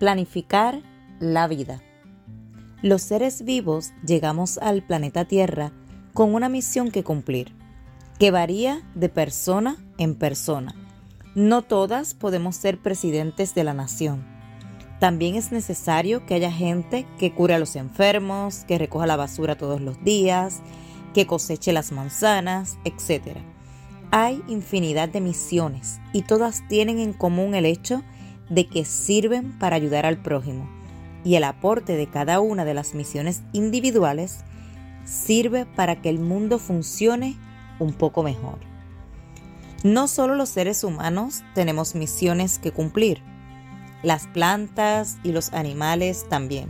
planificar la vida. Los seres vivos llegamos al planeta Tierra con una misión que cumplir, que varía de persona en persona. No todas podemos ser presidentes de la nación. También es necesario que haya gente que cure a los enfermos, que recoja la basura todos los días, que coseche las manzanas, etc. Hay infinidad de misiones y todas tienen en común el hecho de que sirven para ayudar al prójimo y el aporte de cada una de las misiones individuales sirve para que el mundo funcione un poco mejor. No solo los seres humanos tenemos misiones que cumplir, las plantas y los animales también.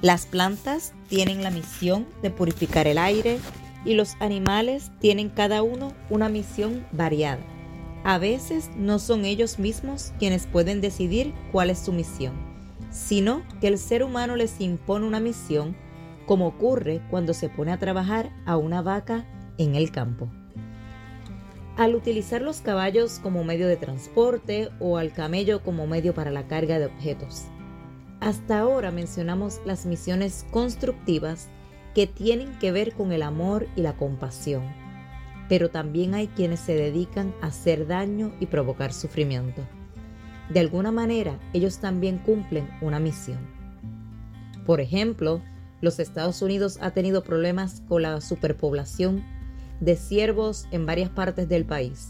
Las plantas tienen la misión de purificar el aire y los animales tienen cada uno una misión variada. A veces no son ellos mismos quienes pueden decidir cuál es su misión, sino que el ser humano les impone una misión, como ocurre cuando se pone a trabajar a una vaca en el campo. Al utilizar los caballos como medio de transporte o al camello como medio para la carga de objetos. Hasta ahora mencionamos las misiones constructivas que tienen que ver con el amor y la compasión pero también hay quienes se dedican a hacer daño y provocar sufrimiento. De alguna manera, ellos también cumplen una misión. Por ejemplo, los Estados Unidos ha tenido problemas con la superpoblación de ciervos en varias partes del país,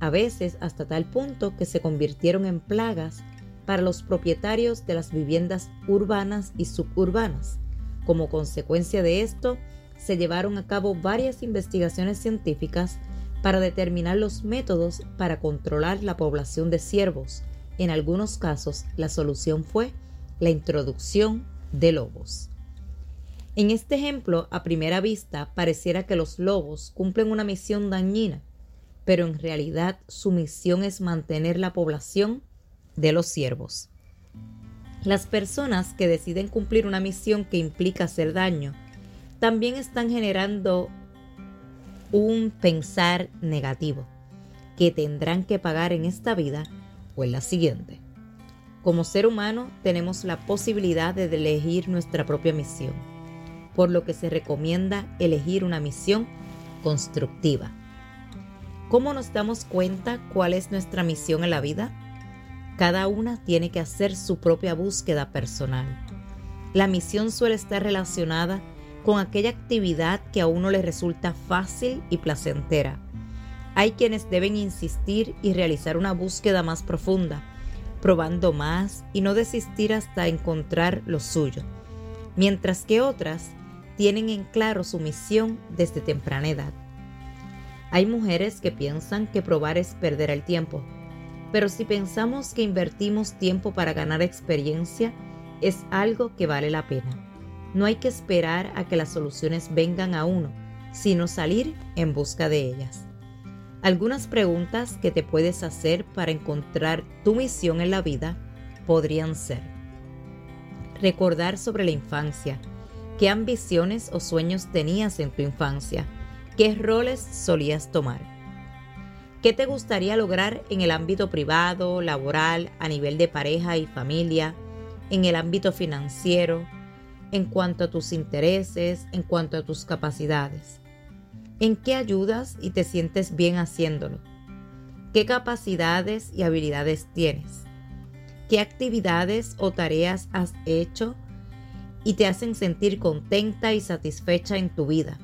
a veces hasta tal punto que se convirtieron en plagas para los propietarios de las viviendas urbanas y suburbanas. Como consecuencia de esto, se llevaron a cabo varias investigaciones científicas para determinar los métodos para controlar la población de ciervos. En algunos casos, la solución fue la introducción de lobos. En este ejemplo, a primera vista, pareciera que los lobos cumplen una misión dañina, pero en realidad su misión es mantener la población de los ciervos. Las personas que deciden cumplir una misión que implica hacer daño también están generando un pensar negativo que tendrán que pagar en esta vida o en la siguiente. Como ser humano tenemos la posibilidad de elegir nuestra propia misión, por lo que se recomienda elegir una misión constructiva. ¿Cómo nos damos cuenta cuál es nuestra misión en la vida? Cada una tiene que hacer su propia búsqueda personal. La misión suele estar relacionada con aquella actividad que a uno le resulta fácil y placentera. Hay quienes deben insistir y realizar una búsqueda más profunda, probando más y no desistir hasta encontrar lo suyo, mientras que otras tienen en claro su misión desde temprana edad. Hay mujeres que piensan que probar es perder el tiempo, pero si pensamos que invertimos tiempo para ganar experiencia, es algo que vale la pena. No hay que esperar a que las soluciones vengan a uno, sino salir en busca de ellas. Algunas preguntas que te puedes hacer para encontrar tu misión en la vida podrían ser recordar sobre la infancia, qué ambiciones o sueños tenías en tu infancia, qué roles solías tomar, qué te gustaría lograr en el ámbito privado, laboral, a nivel de pareja y familia, en el ámbito financiero, en cuanto a tus intereses, en cuanto a tus capacidades. ¿En qué ayudas y te sientes bien haciéndolo? ¿Qué capacidades y habilidades tienes? ¿Qué actividades o tareas has hecho y te hacen sentir contenta y satisfecha en tu vida?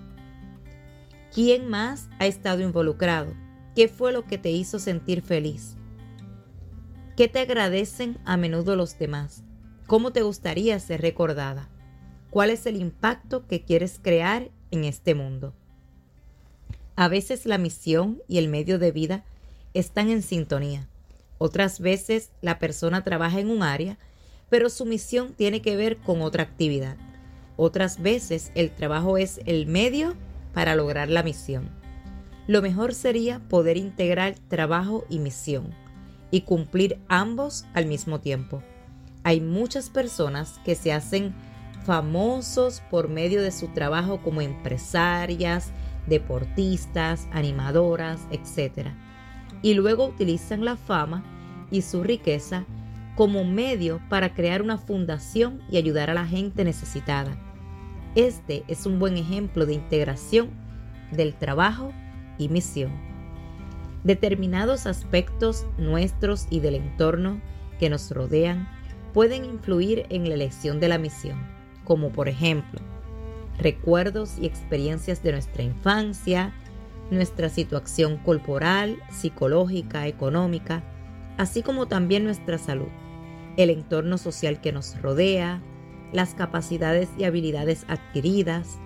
¿Quién más ha estado involucrado? ¿Qué fue lo que te hizo sentir feliz? ¿Qué te agradecen a menudo los demás? ¿Cómo te gustaría ser recordada? Cuál es el impacto que quieres crear en este mundo. A veces la misión y el medio de vida están en sintonía. Otras veces la persona trabaja en un área, pero su misión tiene que ver con otra actividad. Otras veces el trabajo es el medio para lograr la misión. Lo mejor sería poder integrar trabajo y misión y cumplir ambos al mismo tiempo. Hay muchas personas que se hacen famosos por medio de su trabajo como empresarias, deportistas, animadoras, etc. Y luego utilizan la fama y su riqueza como medio para crear una fundación y ayudar a la gente necesitada. Este es un buen ejemplo de integración del trabajo y misión. Determinados aspectos nuestros y del entorno que nos rodean pueden influir en la elección de la misión, como por ejemplo, recuerdos y experiencias de nuestra infancia, nuestra situación corporal, psicológica, económica, así como también nuestra salud, el entorno social que nos rodea, las capacidades y habilidades adquiridas,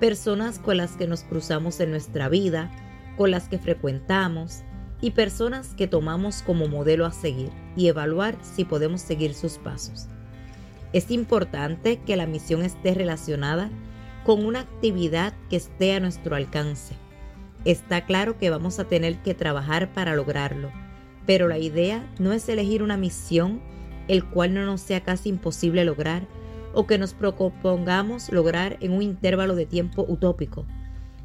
personas con las que nos cruzamos en nuestra vida, con las que frecuentamos y personas que tomamos como modelo a seguir y evaluar si podemos seguir sus pasos. Es importante que la misión esté relacionada con una actividad que esté a nuestro alcance. Está claro que vamos a tener que trabajar para lograrlo, pero la idea no es elegir una misión el cual no nos sea casi imposible lograr o que nos propongamos lograr en un intervalo de tiempo utópico,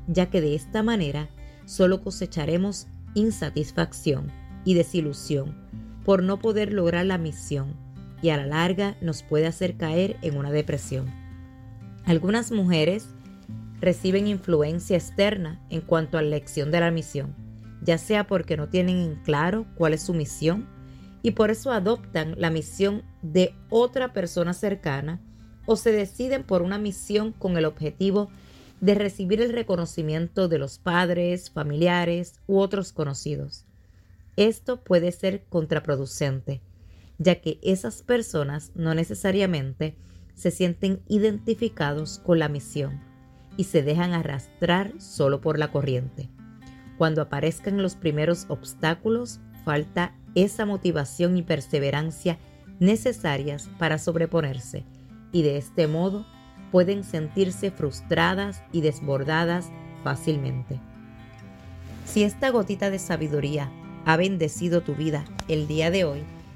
ya que de esta manera solo cosecharemos insatisfacción y desilusión por no poder lograr la misión y a la larga nos puede hacer caer en una depresión. Algunas mujeres reciben influencia externa en cuanto a la elección de la misión, ya sea porque no tienen en claro cuál es su misión y por eso adoptan la misión de otra persona cercana o se deciden por una misión con el objetivo de recibir el reconocimiento de los padres, familiares u otros conocidos. Esto puede ser contraproducente, ya que esas personas no necesariamente se sienten identificados con la misión y se dejan arrastrar solo por la corriente. Cuando aparezcan los primeros obstáculos, falta esa motivación y perseverancia necesarias para sobreponerse y de este modo pueden sentirse frustradas y desbordadas fácilmente. Si esta gotita de sabiduría ha bendecido tu vida el día de hoy,